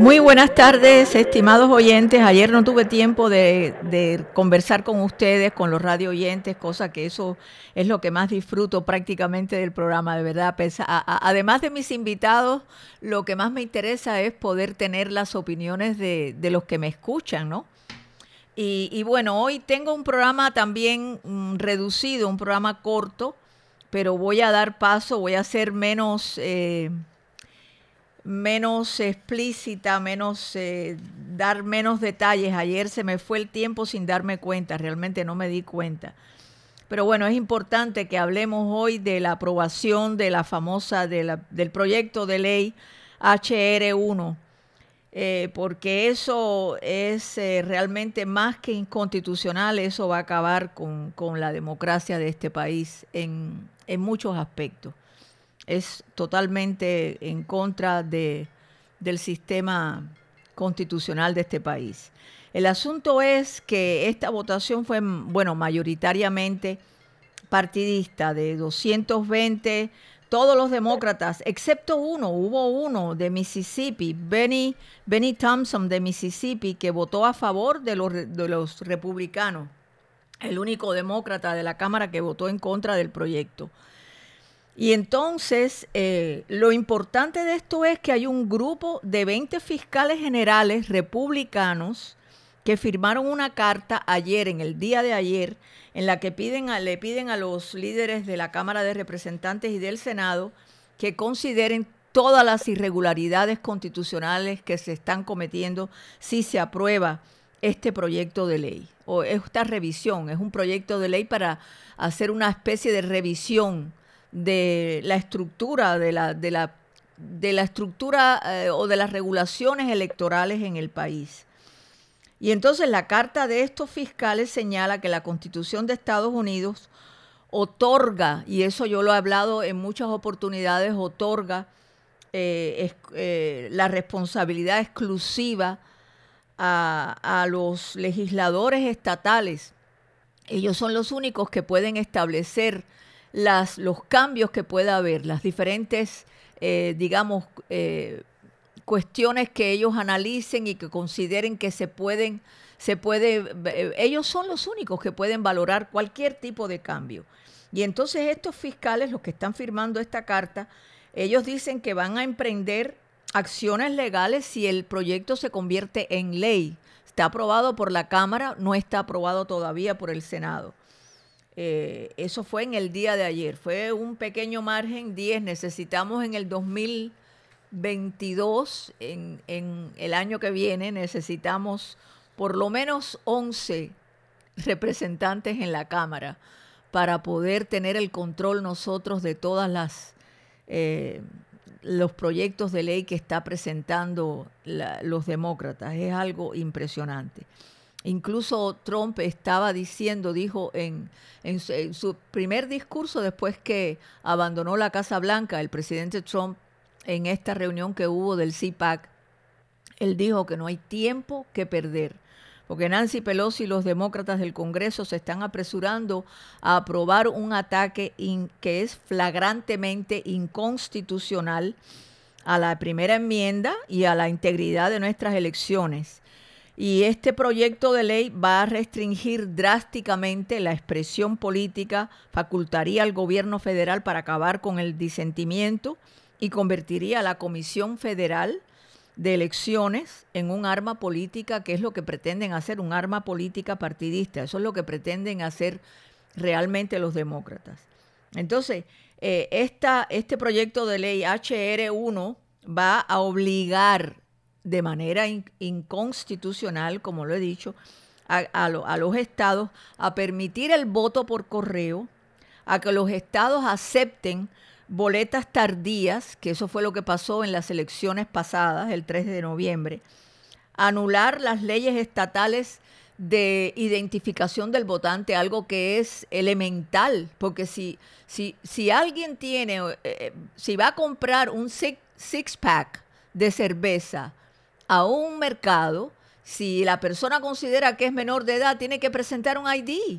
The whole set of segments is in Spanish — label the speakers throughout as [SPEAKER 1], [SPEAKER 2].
[SPEAKER 1] Muy buenas tardes, estimados oyentes. Ayer no tuve tiempo de, conversar con ustedes, con los radio oyentes, cosa que eso es lo que más disfruto prácticamente del programa, de verdad. además de mis invitados, lo que más me interesa es poder tener las opiniones de, los que me escuchan, ¿no? Y, bueno, hoy tengo un programa también mm, reducido, un programa corto, pero voy a dar paso, voy a ser menos... Eh, menos explícita, menos eh, dar menos detalles. Ayer se me fue el tiempo sin darme cuenta, realmente no me di cuenta. Pero bueno, es importante que hablemos hoy de la aprobación de la famosa, del proyecto de ley HR1, eh, porque eso es eh, realmente más que inconstitucional, eso va a acabar con, la democracia de este país en, en muchos aspectos es totalmente en contra de, del sistema constitucional de este país. El asunto es que esta votación fue, bueno, mayoritariamente partidista, de 220, todos los demócratas, excepto uno, hubo uno de Mississippi, Benny, Benny Thompson de Mississippi, que votó a favor de los, de los republicanos, el único demócrata de la Cámara que votó en contra del proyecto. Y entonces, eh, lo importante de esto es que hay un grupo de 20 fiscales generales republicanos que firmaron una carta ayer, en el día de ayer, en la que piden le piden a los líderes de la Cámara de Representantes y del Senado que consideren todas las irregularidades constitucionales que se están cometiendo si se aprueba este proyecto de ley o esta revisión. Es un proyecto de ley para hacer una especie de revisión de la estructura de la, de la, de la estructura eh, o de las regulaciones electorales en el país. Y entonces la carta de estos fiscales señala que la Constitución de Estados Unidos otorga, y eso yo lo he hablado en muchas oportunidades, otorga eh, eh, la responsabilidad exclusiva a, a los legisladores estatales. Ellos son los únicos que pueden establecer las, los cambios que pueda haber, las diferentes, eh, digamos, eh, cuestiones que ellos analicen y que consideren que se pueden, se eh, ellos son los únicos que pueden valorar cualquier tipo de cambio. Y entonces estos fiscales, los que están firmando esta carta, ellos dicen que van a emprender acciones legales si el proyecto se convierte en ley. Está aprobado por la Cámara, no está aprobado todavía por el Senado. Eh, eso fue en el día de ayer. Fue un pequeño margen, 10. Necesitamos en el 2022, en, en el año que viene, necesitamos por lo menos 11 representantes en la Cámara para poder tener el control nosotros de todas las eh, los proyectos de ley que está presentando los demócratas. Es algo impresionante. Incluso Trump estaba diciendo, dijo en, su, primer discurso después que abandonó la Casa Blanca, el presidente Trump, en esta reunión que hubo del CPAC, él dijo que no hay tiempo que perder, porque Nancy Pelosi y los demócratas del Congreso se están apresurando a aprobar un ataque que es flagrantemente inconstitucional a la primera enmienda y a la integridad de nuestras elecciones y este proyecto de ley va a restringir drásticamente la expresión política, facultaría al gobierno federal para acabar con el disentimiento y convertiría a la Comisión Federal de Elecciones en un arma política, que es lo que pretenden hacer, un arma política partidista. Eso es lo que pretenden hacer realmente los demócratas. Entonces, eh, este proyecto de ley HR1 va a obligar de manera inconstitucional, como lo he dicho, a, los estados a permitir el voto por correo, a que los estados acepten boletas tardías, que eso fue lo que pasó en las elecciones pasadas, el 3 de noviembre, anular las leyes estatales de identificación del votante, algo que es elemental, porque si, si, si alguien tiene, eh, eh, si va a comprar un six-pack de cerveza a un mercado, si la persona considera que es menor de edad, tiene que presentar un ID.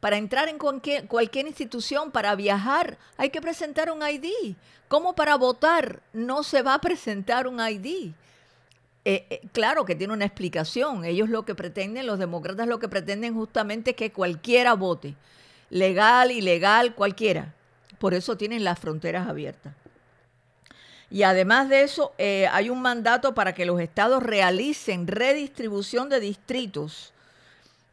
[SPEAKER 1] Para entrar en cualquier, cualquier, institución, para viajar, hay que presentar un ID. ¿Cómo para votar no se va a presentar un ID? Eh, eh, claro que tiene una explicación. Ellos lo que pretenden, los demócratas lo que pretenden justamente es que cualquiera vote. Legal, ilegal, cualquiera. Por eso tienen las fronteras abiertas. Y además de eso, eh, hay un mandato para que los estados realicen redistribución de distritos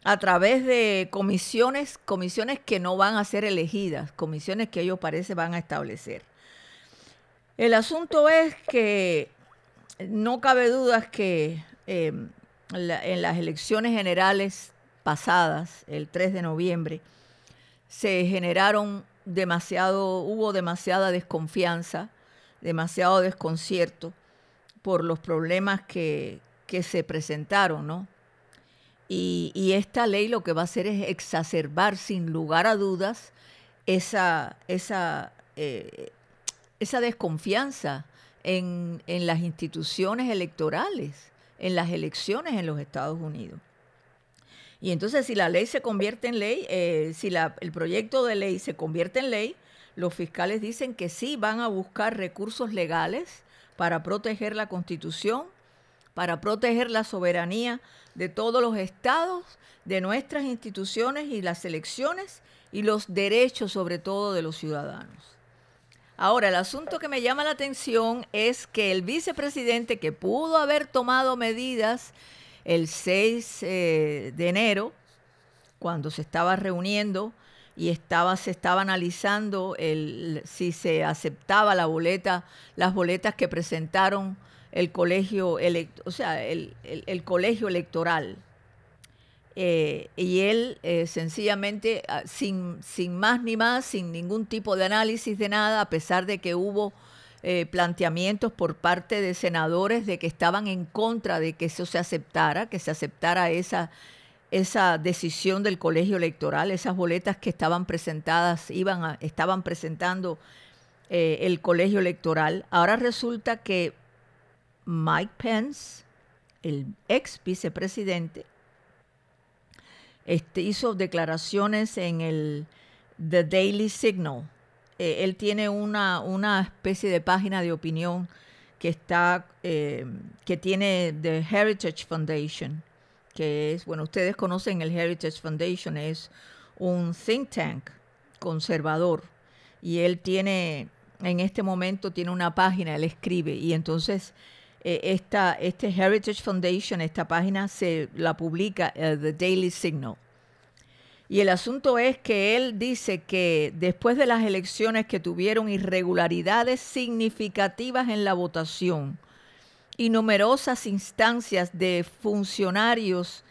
[SPEAKER 1] a través de comisiones, comisiones que no van a ser elegidas, comisiones que ellos parece van a establecer. El asunto es que no cabe dudas que eh, en las elecciones generales pasadas, el 3 de noviembre, se generaron demasiado, hubo demasiada desconfianza demasiado desconcierto por los problemas que, se presentaron, ¿no? Y, esta ley lo que va a hacer es exacerbar sin lugar a dudas esa, esa, eh, esa desconfianza en, las instituciones electorales, en las elecciones en los Estados Unidos. Y entonces si la ley se convierte en ley, eh, si el proyecto de ley se convierte en ley, los fiscales dicen que sí van a buscar recursos legales para proteger la constitución, para proteger la soberanía de todos los estados, de nuestras instituciones y las elecciones y los derechos sobre todo de los ciudadanos. Ahora, el asunto que me llama la atención es que el vicepresidente que pudo haber tomado medidas el 6 eh, de enero, cuando se estaba reuniendo y estaba, se estaba analizando el, si se aceptaba la boleta, las boletas que presentaron el colegio, o sea, el, colegio electoral. Eh, y él eh, sencillamente, ah, sin, sin más ni más, sin ningún tipo de análisis de nada, a pesar de que hubo eh, planteamientos por parte de senadores de que estaban en contra de que eso se aceptara, que se aceptara esa esa decisión del colegio electoral, esas boletas que estaban presentadas, iban estaban presentando eh, el colegio electoral. Ahora resulta que Mike Pence, el ex vicepresidente, este, hizo declaraciones en el The Daily Signal. Eh, él tiene una, una especie de página de opinión que está, eh, que tiene The Heritage Foundation que es, bueno, ustedes conocen el Heritage Foundation, es un think tank conservador y él tiene, en este momento tiene una página, él escribe y entonces eh, esta, este Heritage Foundation, esta página se la publica uh, The Daily Signal. Y el asunto es que él dice que después de las elecciones que tuvieron irregularidades significativas en la votación, y numerosas instancias de funcionarios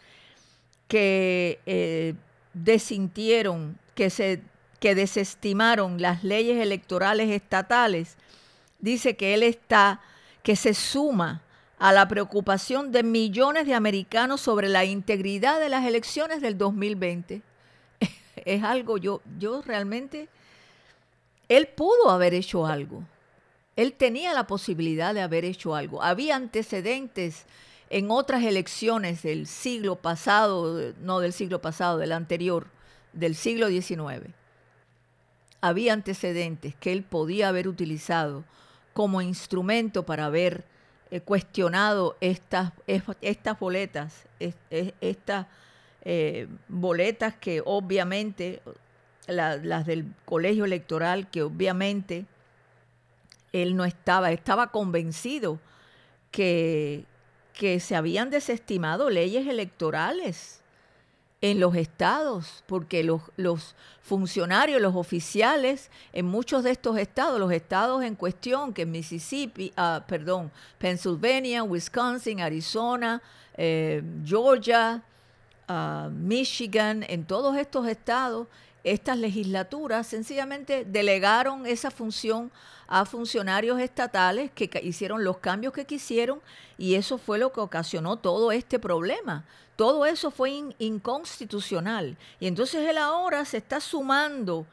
[SPEAKER 1] que eh, desintieron, que, se, que desestimaron las leyes electorales estatales, dice que él está, que se suma a la preocupación de millones de americanos sobre la integridad de las elecciones del 2020. es algo, yo, yo realmente, él pudo haber hecho algo. Él tenía la posibilidad de haber hecho algo. Había antecedentes en otras elecciones del siglo pasado, no del siglo pasado, del anterior, del siglo XIX. Había antecedentes que él podía haber utilizado como instrumento para haber eh, cuestionado estas, estas boletas, estas eh, boletas que obviamente, las del colegio electoral, que obviamente él no estaba, estaba convencido que, que se habían desestimado leyes electorales en los estados, porque los, los, funcionarios, los oficiales en muchos de estos estados, los estados en cuestión, que Mississippi, ah, perdón, Pennsylvania, Wisconsin, Arizona, eh, Georgia, ah, Michigan, en todos estos estados, estas legislaturas sencillamente delegaron esa función a funcionarios estatales que hicieron los cambios que quisieron y eso fue lo que ocasionó todo este problema. Todo eso fue inconstitucional. Y entonces él ahora se está sumando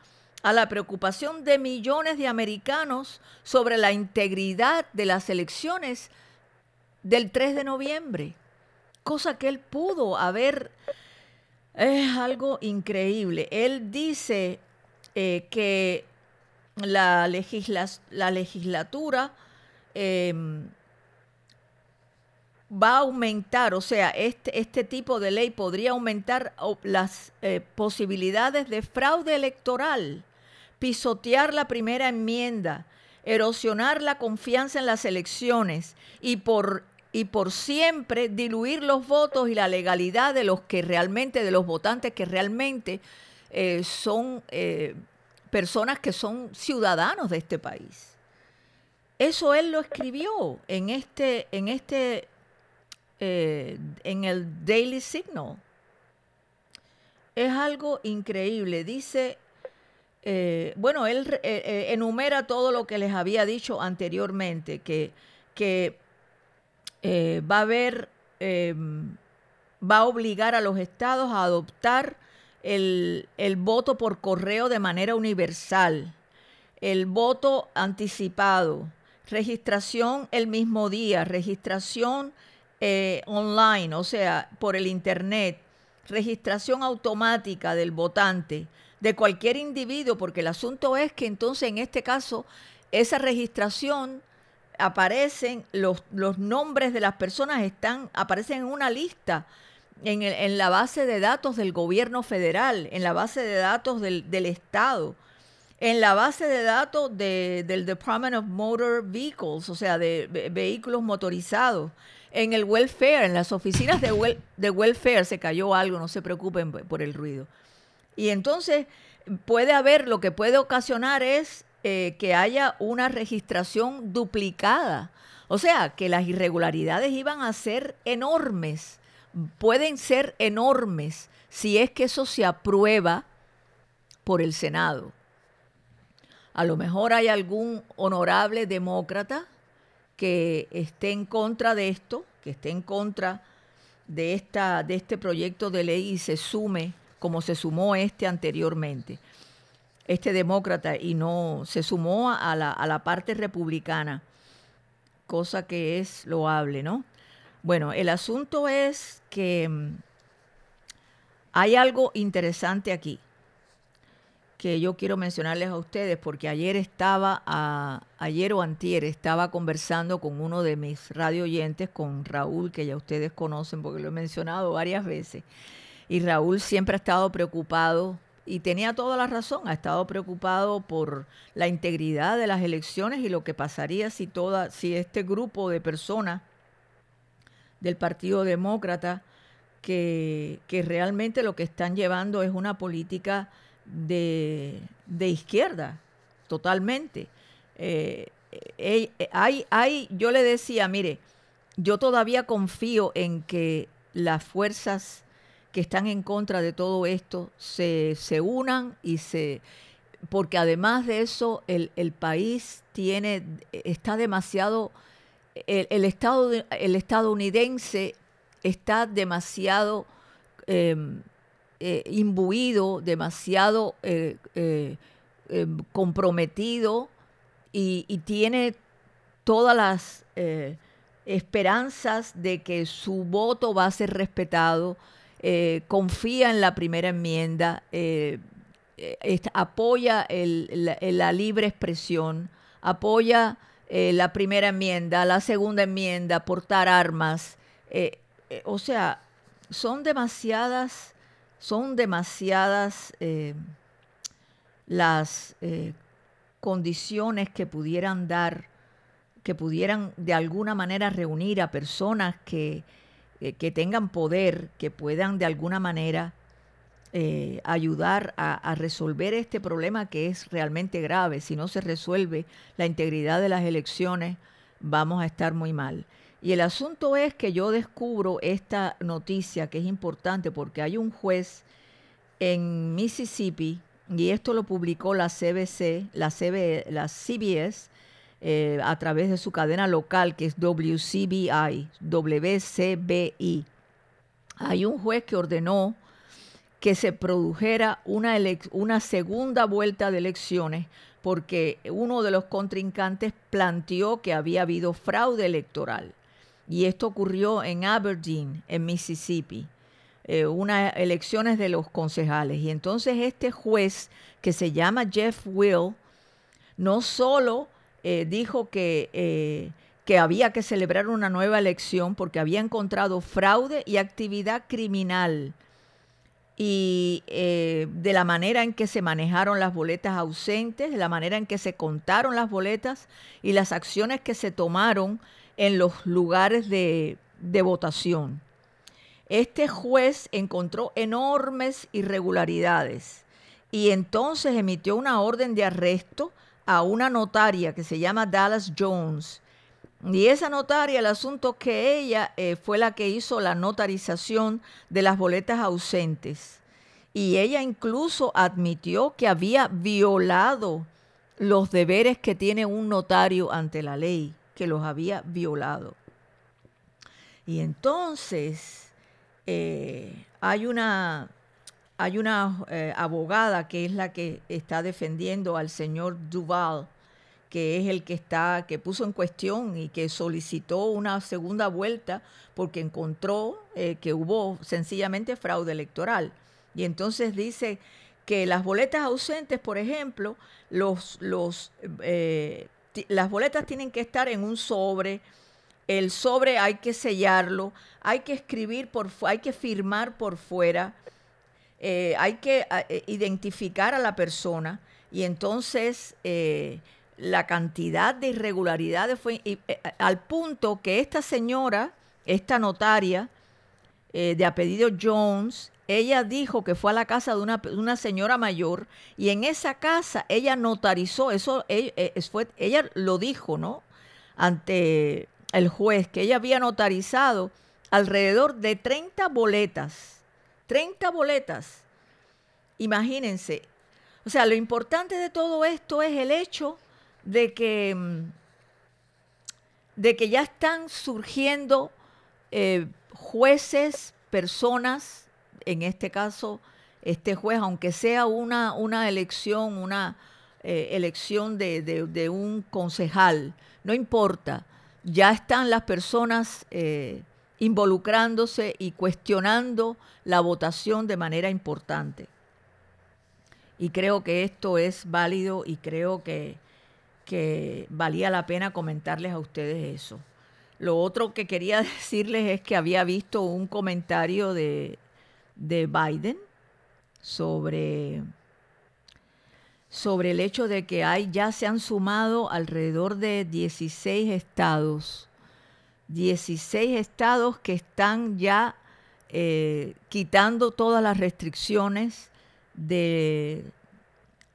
[SPEAKER 1] a la preocupación de millones de americanos sobre la integridad de las elecciones del 3 de noviembre, cosa que él pudo haber Es algo increíble. Él dice eh, que la, la legislatura em, va a aumentar, o sea, este, este tipo de ley podría aumentar las eh, posibilidades de fraude electoral, pisotear la primera enmienda, erosionar la confianza en las elecciones y por, y por siempre diluir los votos y la legalidad de los que realmente, de los votantes que realmente eh, son eh, personas que son ciudadanos de este país. Eso él lo escribió en este, en este eh, en el Daily Signal. Es algo increíble. Dice, bueno, él enumera todo lo que les había dicho anteriormente, que, que va a haber, em, va a obligar a los estados a adoptar el, el voto por correo de manera universal, el voto anticipado, registración el mismo día, registración eh, online, o sea, por el Internet, registración automática del votante, de cualquier individuo, porque el asunto es que entonces en este caso esa registración aparecen, los, los nombres de las personas están, aparecen en una lista en, en, la base de datos del gobierno federal, en la base de datos del, del Estado, en la base de datos de, del Department of Motor Vehicles, o sea, de vehículos motorizados en el welfare, en las oficinas de, de welfare se cayó algo, no se preocupen por el ruido. Y entonces puede haber, lo que puede ocasionar es eh, que haya una registración duplicada. O sea, que las irregularidades iban a ser enormes, pueden ser enormes si es que eso se aprueba por el Senado. A lo mejor hay algún honorable demócrata que esté en contra de esto, que esté en contra de, esta, de este proyecto de ley y se sume como se sumó este anteriormente, este demócrata, y no se sumó a la, a la parte republicana, cosa que es loable, ¿no? Bueno, el asunto es que mm, hay algo interesante aquí que yo quiero mencionarles a ustedes porque ayer estaba, ayer o antier, estaba conversando con uno de mis radio oyentes, con Raúl, que ya ustedes conocen porque lo he mencionado varias veces. Y Raúl siempre ha estado preocupado y tenía toda la razón, ha estado preocupado por la integridad de las elecciones y lo que pasaría si toda, si este grupo de personas del Partido Demócrata que, que realmente lo que están llevando es una política de, izquierda, totalmente. Eh, eh, eh, hay, hay, yo le decía, mire, yo todavía confío en que las fuerzas que están en contra de todo esto se, se unan y se porque además de eso el, el país tiene está demasiado el, estado el estadounidense está demasiado em, eh, imbuido, demasiado eh, eh, comprometido y, tiene todas las esperanzas de que su voto va a ser respetado, confía en la primera enmienda, apoya la, libre expresión, apoya la primera enmienda, la segunda enmienda, portar armas. o sea, son demasiadas son demasiadas eh, las eh, condiciones que pudieran dar, que pudieran de alguna manera reunir a personas que, eh, que tengan poder, que puedan de alguna manera ayudar a, a, resolver este problema que es realmente grave. Si no se resuelve la integridad de las elecciones, vamos a estar muy mal. Y el asunto es que yo descubro esta noticia que es importante porque hay un juez en Mississippi, y esto lo publicó la CBC, la, la CBS, eh, a través de su cadena local que es WCBI, WCBI. Hay un juez que ordenó que se produjera una, una segunda vuelta de elecciones porque uno de los contrincantes planteó que había habido fraude electoral. Y esto ocurrió en Aberdeen, en Mississippi. eh, unas elecciones de los concejales. Y entonces este juez, que se llama Jeff Will, no solo eh, dijo que, eh, que había que celebrar una nueva elección porque había encontrado fraude y actividad criminal y de la manera en que se manejaron las boletas ausentes, de la manera en que se contaron las boletas y las acciones que se tomaron en los lugares de, de votación. Este juez encontró enormes irregularidades y entonces emitió una orden de arresto a una notaria que se llama Dallas Jones. Y esa notaria, el asunto que ella eh, fue la que hizo la notarización de las boletas ausentes. Y ella incluso admitió que había violado los deberes que tiene un notario ante la ley, que los había violado. Y entonces eh, hay una, hay una eh, abogada que es la que está defendiendo al señor Duval, que es el que está, que puso en cuestión y que solicitó una segunda vuelta porque encontró eh, que hubo sencillamente fraude electoral. Y entonces dice que las boletas ausentes, por ejemplo, los, los, las boletas tienen que estar en un sobre, el sobre hay que sellarlo, hay que escribir por hay que firmar por fuera, eh, hay que eh, identificar a la persona y entonces eh, la cantidad de irregularidades fue al punto que esta señora, esta notaria de apellido Jones, ella dijo que fue a la casa de una, señora mayor y en esa casa ella notarizó, eso fue, ella lo dijo, ¿no? Ante el juez que ella había notarizado alrededor de 30 boletas. 30 boletas. Imagínense. O sea, lo importante de todo esto es el hecho de que, mm, de que ya están surgiendo eh, jueces, personas, en este caso, este juez, aunque sea una, una elección, una eh, elección de, de, un concejal, no importa ya están las personas eh, involucrándose y cuestionando la votación de manera importante. Y creo que esto es válido y creo que, que valía la pena comentarles a ustedes eso. Lo otro que quería decirles es que había visto un comentario de, de Biden sobre sobre el hecho de que hay, ya se han sumado alrededor de 16 estados, 16 estados que están ya eh, quitando todas las restricciones de,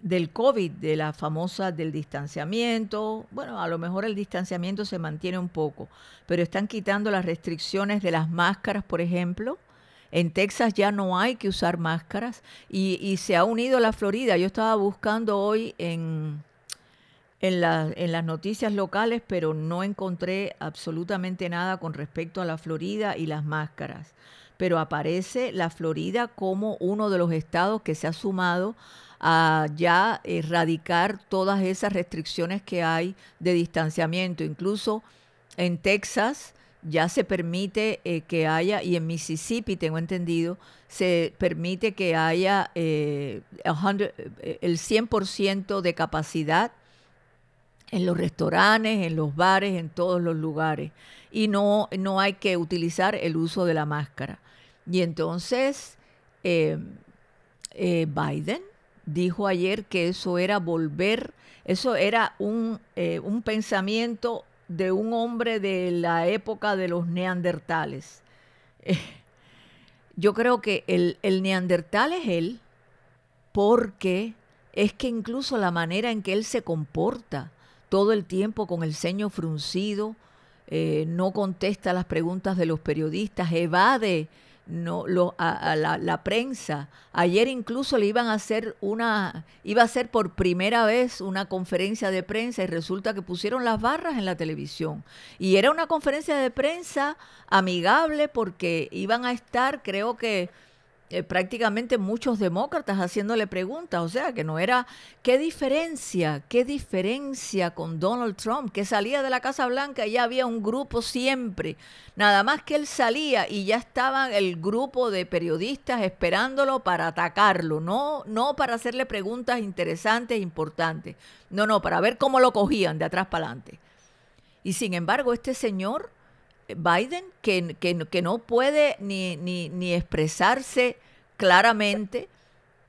[SPEAKER 1] del COVID, de la famosa del distanciamiento. Bueno, a lo mejor el distanciamiento se mantiene un poco, pero están quitando las restricciones de las máscaras, por ejemplo en Texas ya no hay que usar máscaras y, se ha unido la Florida. Yo estaba buscando hoy en, en, en, las noticias locales, pero no encontré absolutamente nada con respecto a la Florida y las máscaras. Pero aparece la Florida como uno de los estados que se ha sumado a ya erradicar todas esas restricciones que hay de distanciamiento. Incluso en Texas ya se permite eh, que haya, y en Mississippi tengo entendido, se permite que haya eh, eh, el 100% de capacidad en los restaurantes, en los bares, en todos los lugares. Y no, no hay que utilizar el uso de la máscara. Y entonces Biden dijo ayer que eso era volver, eso era un, un pensamiento de un hombre de la época de los neandertales. Eh, yo creo que el, el, neandertal es él porque es que incluso la manera en que él se comporta todo el tiempo con el ceño fruncido, eh, no contesta las preguntas de los periodistas, evade no lo, a, la, prensa. Ayer incluso le iban a hacer una, iba a ser por primera vez una conferencia de prensa y resulta que pusieron las barras en la televisión. Y era una conferencia de prensa amigable porque iban a estar, creo que eh, prácticamente muchos demócratas haciéndole preguntas, o sea, que no era, ¿qué diferencia? ¿Qué diferencia con Donald Trump? Que salía de la Casa Blanca y ya había un grupo siempre, nada más que él salía y ya estaba el grupo de periodistas esperándolo para atacarlo, no, no para hacerle preguntas interesantes, e importantes, no, no, para ver cómo lo cogían de atrás para adelante. Y sin embargo, este señor Biden, que, que, no puede ni, ni, ni expresarse claramente,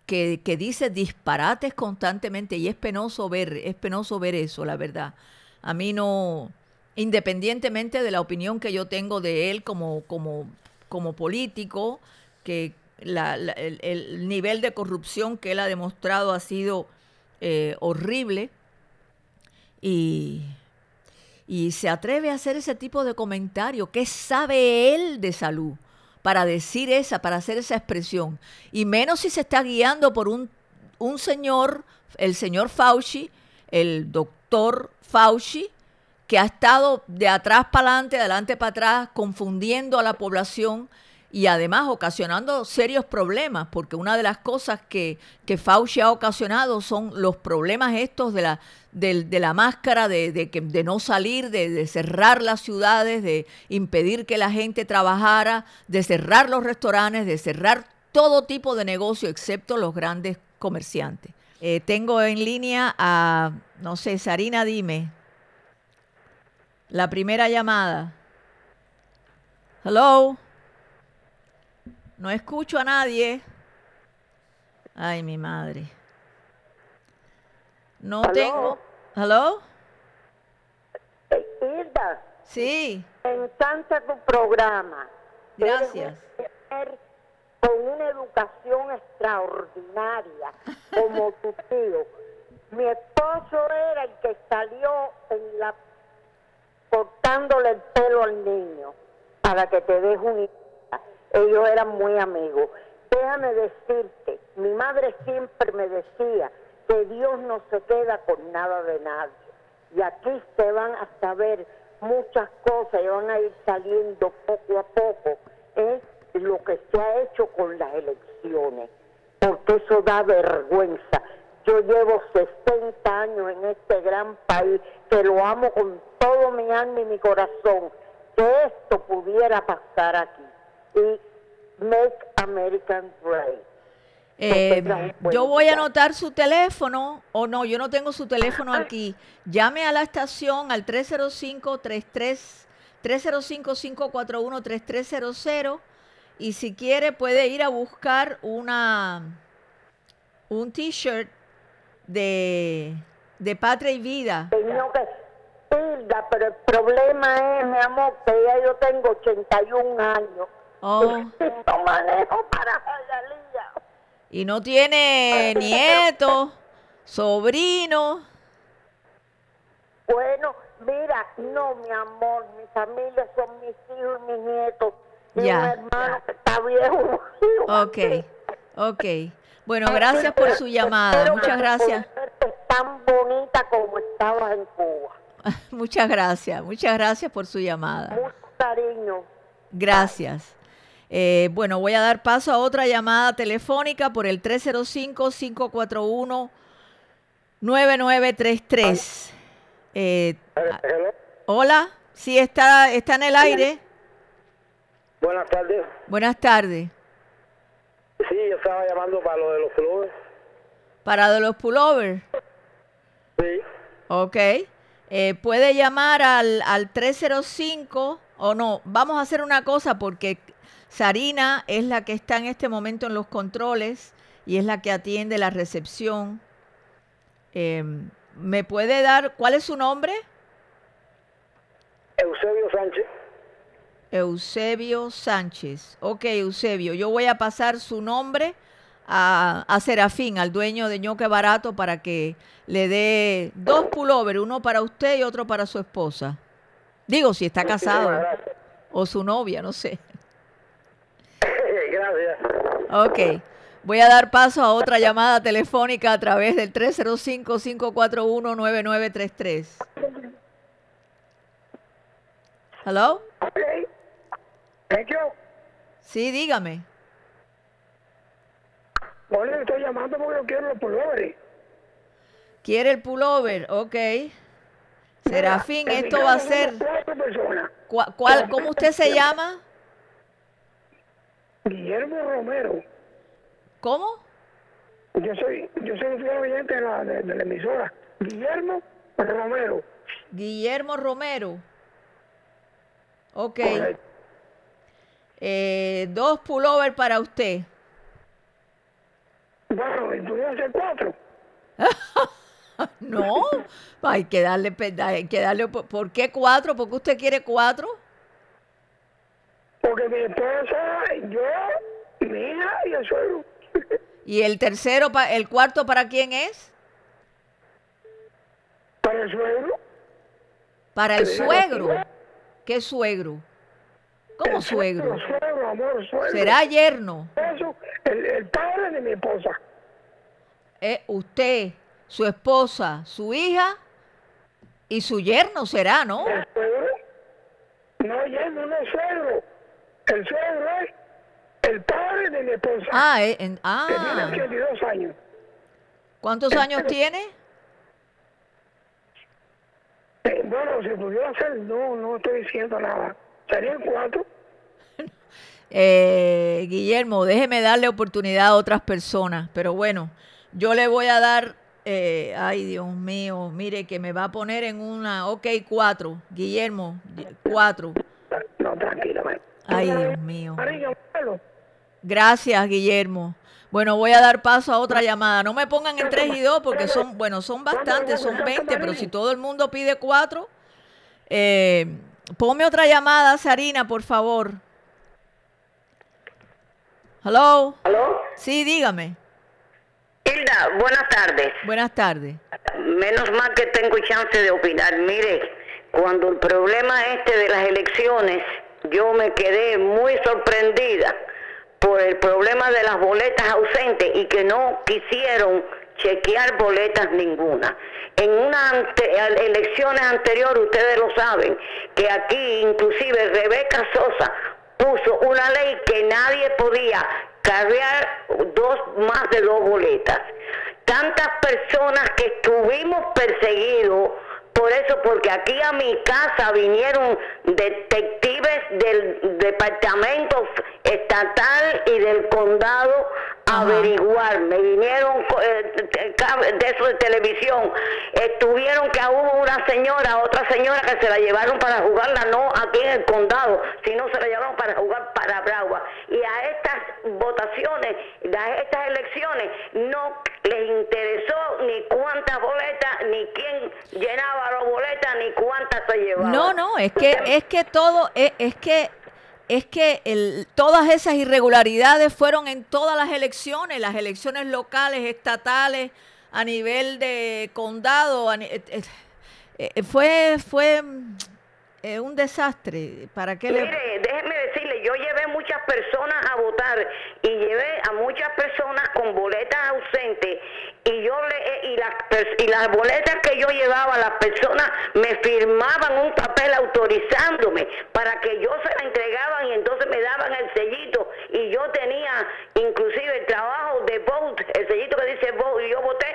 [SPEAKER 1] que, que, dice disparates constantemente y es penoso ver, es penoso ver eso, la verdad. A mí no, independientemente de la opinión que yo tengo de él como, como, como político, que la, el, nivel de corrupción que él ha demostrado ha sido eh, horrible y y se atreve a hacer ese tipo de comentario. ¿Qué sabe él de salud para decir esa, para hacer esa expresión? Y menos si se está guiando por un, un señor, el señor Fauci, el doctor Fauci, que ha estado de atrás para adelante, de adelante para atrás, confundiendo a la población y además ocasionando serios problemas, porque una de las cosas que, que Fauci ha ocasionado son los problemas estos de la, de, la máscara, de, que, de no salir, de, de, cerrar las ciudades, de impedir que la gente trabajara, de cerrar los restaurantes, de cerrar todo tipo de negocio, excepto los grandes comerciantes. Eh, tengo en línea a, no sé, Sarina, dime. La primera llamada. Hello. No escucho a nadie. Ay, mi madre. No tengo. ¿Hello?
[SPEAKER 2] Hilda.
[SPEAKER 1] Sí.
[SPEAKER 2] Me encanta tu programa.
[SPEAKER 1] Gracias.
[SPEAKER 2] Con una educación extraordinaria, como tu tío. Mi esposo era el que salió en la cortándole el pelo al niño para que te deje un ellos eran muy amigos. Déjame decirte, mi madre siempre me decía que Dios no se queda con nada de nadie. Y aquí se van a saber muchas cosas y van a ir saliendo poco a poco. Es lo que se ha hecho con las elecciones, porque eso da vergüenza. Yo llevo 60 años en este gran país, que lo amo con todo mi alma y mi corazón, que esto pudiera pasar aquí y Make American Great.
[SPEAKER 1] Eh, yo voy a anotar su teléfono, o no, yo no tengo su teléfono aquí. Llame a la estación al 305-33, 305-541-3300 y si quiere puede ir a buscar una un t-shirt de, de Patria y Vida.
[SPEAKER 2] Señor, pero el problema es, mi amor, que ya yo tengo 81 años
[SPEAKER 1] Oh.
[SPEAKER 2] No manejo para
[SPEAKER 1] Y no tiene nietos, sobrinos.
[SPEAKER 2] Bueno, mira, no, mi amor, mi familia son mis hijos y mis nietos. Y
[SPEAKER 1] ya.
[SPEAKER 2] un hermano que está viejo.
[SPEAKER 1] Ok, ok. Bueno, gracias por su llamada. Muchas gracias.
[SPEAKER 2] Tan bonita como estabas en Cuba.
[SPEAKER 1] muchas gracias, muchas gracias por su llamada.
[SPEAKER 2] Mucho cariño.
[SPEAKER 1] Gracias. Eh, bueno, voy a dar paso a otra llamada telefónica por el 305-541-9933. Eh, hola, sí, está, está en el aire.
[SPEAKER 3] Buenas tardes.
[SPEAKER 1] Buenas tardes.
[SPEAKER 3] Sí, yo estaba llamando para lo de los pullovers.
[SPEAKER 1] ¿Para de los pullovers?
[SPEAKER 3] Sí.
[SPEAKER 1] Ok. Eh, puede llamar al, al 305 o no. Vamos a hacer una cosa porque Sarina es la que está en este momento en los controles y es la que atiende la recepción. Em, ¿Me puede dar cuál es su nombre?
[SPEAKER 3] Eusebio Sánchez.
[SPEAKER 1] Eusebio Sánchez. Ok, Eusebio, yo voy a pasar su nombre a, a Serafín, al dueño de ñoque barato, para que le dé dos pullovers, uno para usted y otro para su esposa. Digo, si está casado o su novia, no sé. Ok. Voy a dar paso a otra llamada telefónica a través del 305-541-9933. ¿Hello?
[SPEAKER 3] Thank you.
[SPEAKER 1] Sí, dígame.
[SPEAKER 4] Oye, estoy llamando porque yo quiero los pullovers.
[SPEAKER 1] ¿Quiere el pullover? Ok. Serafín, esto va a ser...
[SPEAKER 4] somos Cuatro personas.
[SPEAKER 1] ¿Cuál, cuál- ¿Cómo usted se llama?
[SPEAKER 4] Guillermo Romero.
[SPEAKER 1] ¿Cómo?
[SPEAKER 4] Yo soy, yo soy un fiel oyente de la, de, de la emisora. Guillermo Romero.
[SPEAKER 1] Guillermo Romero. Ok. Eh, dos pullover para usted.
[SPEAKER 4] Bueno, pudiera ser cuatro.
[SPEAKER 1] No, hay que darle, hay que darle, ¿por qué cuatro? ¿Por qué usted quiere cuatro?
[SPEAKER 4] Porque mi esposa, yo, mi hija y el suegro.
[SPEAKER 1] ¿Y el tercero, pa- el cuarto para quién es?
[SPEAKER 4] Para el suegro.
[SPEAKER 1] Para el suegro. ¿Qué suegro? ¿Cómo
[SPEAKER 4] el
[SPEAKER 1] suegro?
[SPEAKER 4] Suegro, amor, suegro.
[SPEAKER 1] ¿Será yerno?
[SPEAKER 4] Eso, el, el padre de mi esposa.
[SPEAKER 1] Eh, usted, su esposa, su hija y su yerno será, ¿no?
[SPEAKER 4] El suegro. No, ya no es suegro. El suegro es el padre de mi esposa.
[SPEAKER 1] Ah, eh, en-
[SPEAKER 4] que tiene
[SPEAKER 1] ah.
[SPEAKER 4] 82 años.
[SPEAKER 1] ¿Cuántos años tiene?
[SPEAKER 4] Eh, bueno, si pudiera ser, no, no estoy diciendo nada. Serían cuatro.
[SPEAKER 1] Eh, Guillermo, déjeme darle oportunidad a otras personas, pero bueno, yo le voy a dar, eh, ay Dios mío, mire que me va a poner en una, ok, cuatro, Guillermo, cuatro.
[SPEAKER 4] No, tranquilamente.
[SPEAKER 1] Ay, Dios mío. Gracias, Guillermo. Bueno, voy a dar paso a otra llamada. No me pongan en tres y dos porque son, bueno, son bastantes, son 20, pero si todo el mundo pide cuatro, eh, ponme otra llamada, Sarina, por favor. Hello.
[SPEAKER 5] ¿Aló?
[SPEAKER 1] Sí, dígame.
[SPEAKER 5] Hilda, buenas tardes.
[SPEAKER 1] Buenas tardes.
[SPEAKER 5] Menos mal que tengo chance de opinar. Mire, cuando el problema este de las elecciones, yo me quedé muy sorprendida por el problema de las boletas ausentes y que no quisieron chequear boletas ninguna. En unas ante- elecciones anteriores, ustedes lo saben, que aquí inclusive Rebeca Sosa puso una ley que nadie podía cargar dos más de dos boletas. Tantas personas que estuvimos perseguidos por eso, porque aquí a mi casa vinieron detectives del departamento estatal y del condado
[SPEAKER 1] Ajá.
[SPEAKER 5] averiguar. Me vinieron eh, eh, de eso de televisión. Estuvieron que hubo una señora, otra señora que se la llevaron para jugarla, no aquí en el condado, sino se la llevaron para jugar para Bragua. Y a estas votaciones, a estas elecciones, no les interesó ni cuántas boletas, ni quién llenaba las boletas, ni cuántas se llevaban.
[SPEAKER 1] No, no, es que es que todo es, es que es que el, todas esas irregularidades fueron en todas las elecciones, las elecciones locales, estatales, a nivel de condado, eh, eh, eh, fue fue un desastre. ¿Para qué
[SPEAKER 5] Mire, déjeme decirle, yo llevé muchas personas a votar y llevé a muchas personas con boletas ausentes y las pers- y las boletas que yo llevaba las personas me firmaban un papel autorizándome para que yo se la entregaban y entonces me daban el sellito y yo tenía inclusive el trabajo de vote, el sellito que dice vote y yo voté,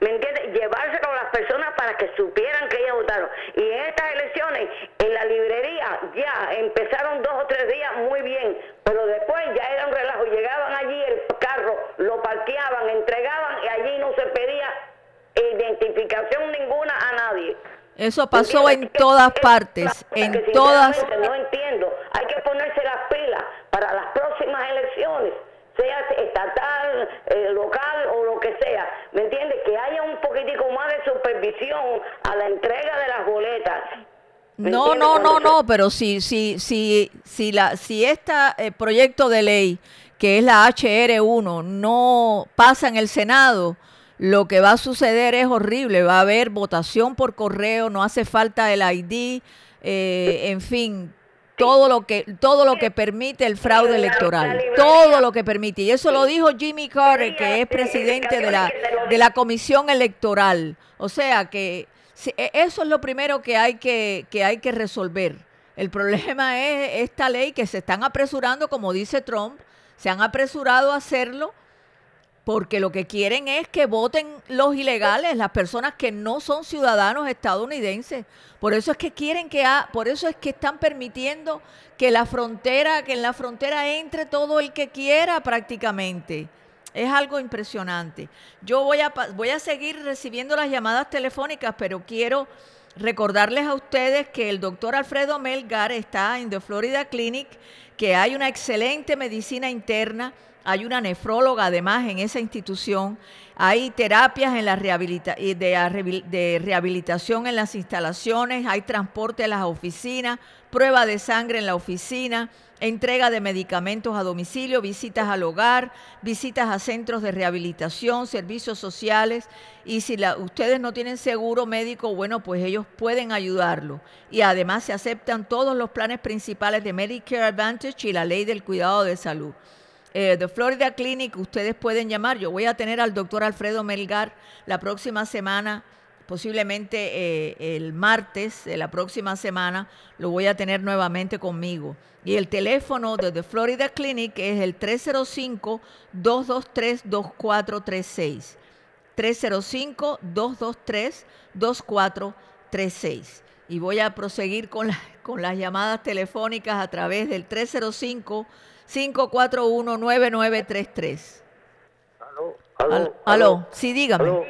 [SPEAKER 5] ¿me entiendes? Llevárselo a las personas para que supieran que ellas votaron. Y en estas elecciones, en la librería, ya empezaron dos o tres días muy bien, pero después ya era un relajo. Llegaban allí el carro, lo parqueaban, entregaban y allí no se pedía identificación ninguna a nadie.
[SPEAKER 1] Eso pasó en todas
[SPEAKER 5] es-
[SPEAKER 1] partes, en todas
[SPEAKER 5] No entiendo. Hay que ponerse las pilas para las próximas elecciones, sea estatal, eh, local o lo que sea. ¿Me entiendes? Que haya un poquitico más de supervisión a la entrega de las boletas. ¿Me
[SPEAKER 1] No, no, no, no, pero si, si, si, si, la, si este proyecto de ley, que es la HR1, no pasa en el Senado, lo que va a suceder es horrible. Va a haber votación por correo, no hace falta el ID, eh, en fin, todo lo que todo lo que permite el fraude electoral, todo lo que permite. Y eso lo dijo Jimmy Carter, que es presidente de la, de la comisión electoral. O sea que e- eso es lo primero que hay que, que hay que resolver. El problema es esta ley que se están apresurando, como dice Trump, se han apresurado a hacerlo porque lo que quieren es que voten los ilegales, las personas que no son ciudadanos estadounidenses. Por eso es que quieren que por eso es que están permitiendo que la frontera, que en la frontera entre todo el que quiera prácticamente. Es algo impresionante. Yo voy a voy a seguir recibiendo las llamadas telefónicas, pero quiero recordarles a ustedes que el doctor Alfredo Melgar está en The Florida Clinic, que hay una excelente medicina interna hay una nefróloga además en esa institución, hay terapias en la de, rehabilitación en las instalaciones, hay transporte a las oficinas, prueba de sangre en la oficina, entrega de medicamentos a domicilio, visitas al hogar, visitas a centros de rehabilitación, servicios sociales. Y si ustedes no tienen seguro médico, bueno, pues ellos pueden ayudarlo. Y además se aceptan todos los planes principales de Medicare Advantage y la ley del cuidado de salud eh, de Florida Clinic, ustedes pueden llamar. Yo voy a tener al doctor Alfredo Melgar la próxima semana, posiblemente eh, el martes de la próxima semana, lo voy a tener nuevamente conmigo. Y el teléfono de The Florida Clinic es el 305-223-2436. 305-223-2436. Y voy a proseguir con, con las llamadas telefónicas a través del 305 541-9933.
[SPEAKER 3] Aló, aló,
[SPEAKER 1] aló, aló. Sí, dígame.
[SPEAKER 3] Aló,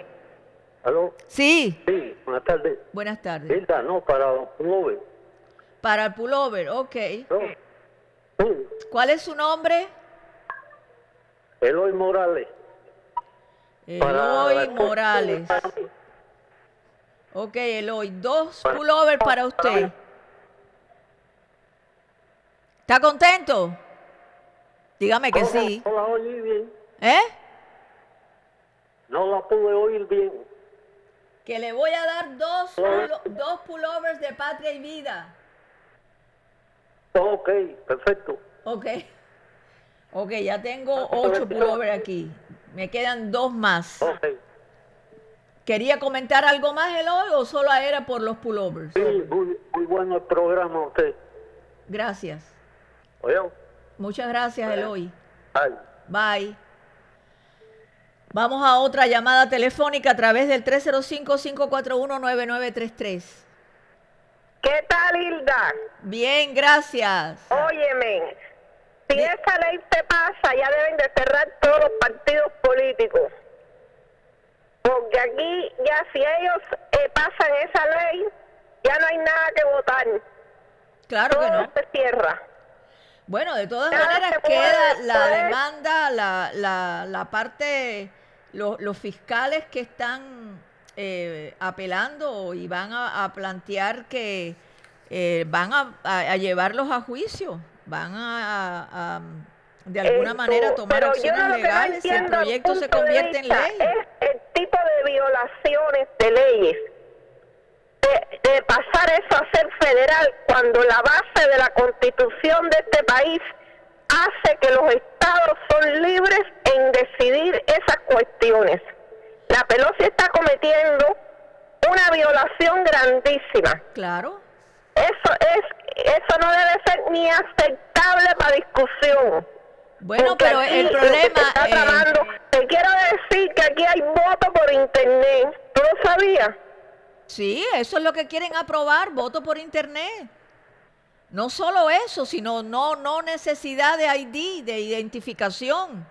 [SPEAKER 3] aló.
[SPEAKER 1] Sí.
[SPEAKER 3] Sí, buenas tardes.
[SPEAKER 1] Buenas tardes.
[SPEAKER 3] Hilda, no, para el pullover.
[SPEAKER 1] Para el pullover, ok.
[SPEAKER 3] No. Sí.
[SPEAKER 1] ¿Cuál es su nombre?
[SPEAKER 3] Eloy Morales.
[SPEAKER 1] Eloy Morales. Ok, Eloy, dos pullovers para usted. ¿Está contento? Dígame que sí.
[SPEAKER 3] No la oí bien.
[SPEAKER 1] ¿Eh?
[SPEAKER 3] No la pude oír bien.
[SPEAKER 1] Que le voy a dar dos, dos pullovers de patria y vida.
[SPEAKER 3] Ok, perfecto.
[SPEAKER 1] Ok. Ok, ya tengo ocho pullovers aquí. Me quedan dos más.
[SPEAKER 3] Ok.
[SPEAKER 1] ¿Quería comentar algo más, Eloy, o solo era por los pullovers?
[SPEAKER 3] Sí, muy, muy bueno el programa usted.
[SPEAKER 1] Gracias.
[SPEAKER 3] Oye.
[SPEAKER 1] Muchas gracias, Eloy.
[SPEAKER 3] Bye.
[SPEAKER 1] Bye. Vamos a otra llamada telefónica a través del 305-541-9933.
[SPEAKER 6] ¿Qué tal, Hilda?
[SPEAKER 1] Bien, gracias.
[SPEAKER 6] Óyeme, si esa ley te pasa, ya deben de cerrar todos los partidos políticos. Porque aquí, ya si ellos eh, pasan esa ley, ya no hay nada que votar.
[SPEAKER 1] Claro
[SPEAKER 6] Todo
[SPEAKER 1] que no.
[SPEAKER 6] se cierra.
[SPEAKER 1] Bueno, de todas maneras queda
[SPEAKER 6] puede,
[SPEAKER 1] la
[SPEAKER 6] ¿sabes?
[SPEAKER 1] demanda, la, la, la parte, lo- los fiscales que están eh, apelando y van a, a plantear que eh, van a, a- a llevarlos a juicio, van a, a, de alguna
[SPEAKER 6] Esto,
[SPEAKER 1] manera tomar acciones
[SPEAKER 6] no no
[SPEAKER 1] legales si el proyecto se convierte en ley.
[SPEAKER 6] Es el tipo de violaciones de leyes. De, de pasar eso a ser federal cuando la base de la constitución de este país hace que los estados son libres en decidir esas cuestiones. La Pelosi está cometiendo una violación grandísima.
[SPEAKER 1] Claro,
[SPEAKER 6] Eso es, eso no debe ser ni aceptable para discusión.
[SPEAKER 1] bueno,
[SPEAKER 6] Porque
[SPEAKER 1] pero el problema...
[SPEAKER 6] está
[SPEAKER 1] eh,
[SPEAKER 6] te quiero decir que aquí hay voto por internet. ¿Tú lo sabías?
[SPEAKER 1] Sí, eso es lo que quieren aprobar, voto por internet. No solo eso, sino no, no necesidad de ID, de identificación.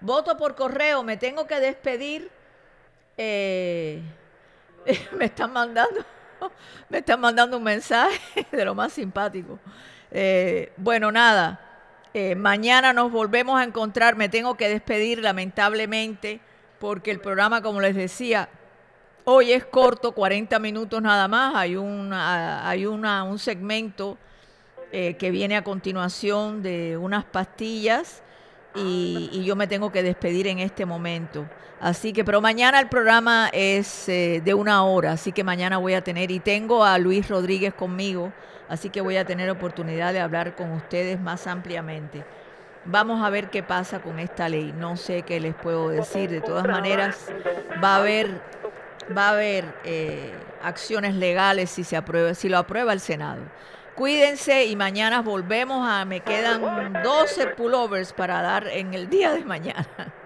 [SPEAKER 1] Voto por correo, me tengo que despedir. Eh, me están mandando, me están mandando un mensaje de lo más simpático. Eh, bueno, nada. eh, mañana nos volvemos a encontrar. Me tengo que despedir, lamentablemente, porque el programa, como les decía, Hoy es corto, 40 minutos nada más. Hay, una, hay una, un segmento eh, que viene a continuación de unas pastillas y, yo me tengo que despedir en este momento. Así que, pero mañana el programa es eh, de una hora, así que mañana voy a tener, y tengo a Luis Rodríguez conmigo, así que voy a tener oportunidad de hablar con ustedes más ampliamente. Vamos a ver qué pasa con esta ley. No sé qué les puedo decir. De todas maneras, va a haber va a haber eh, acciones legales si se aprueba, si lo aprueba el Senado. Cuídense y mañana volvemos a, me quedan 12 pullovers para dar en el día de mañana.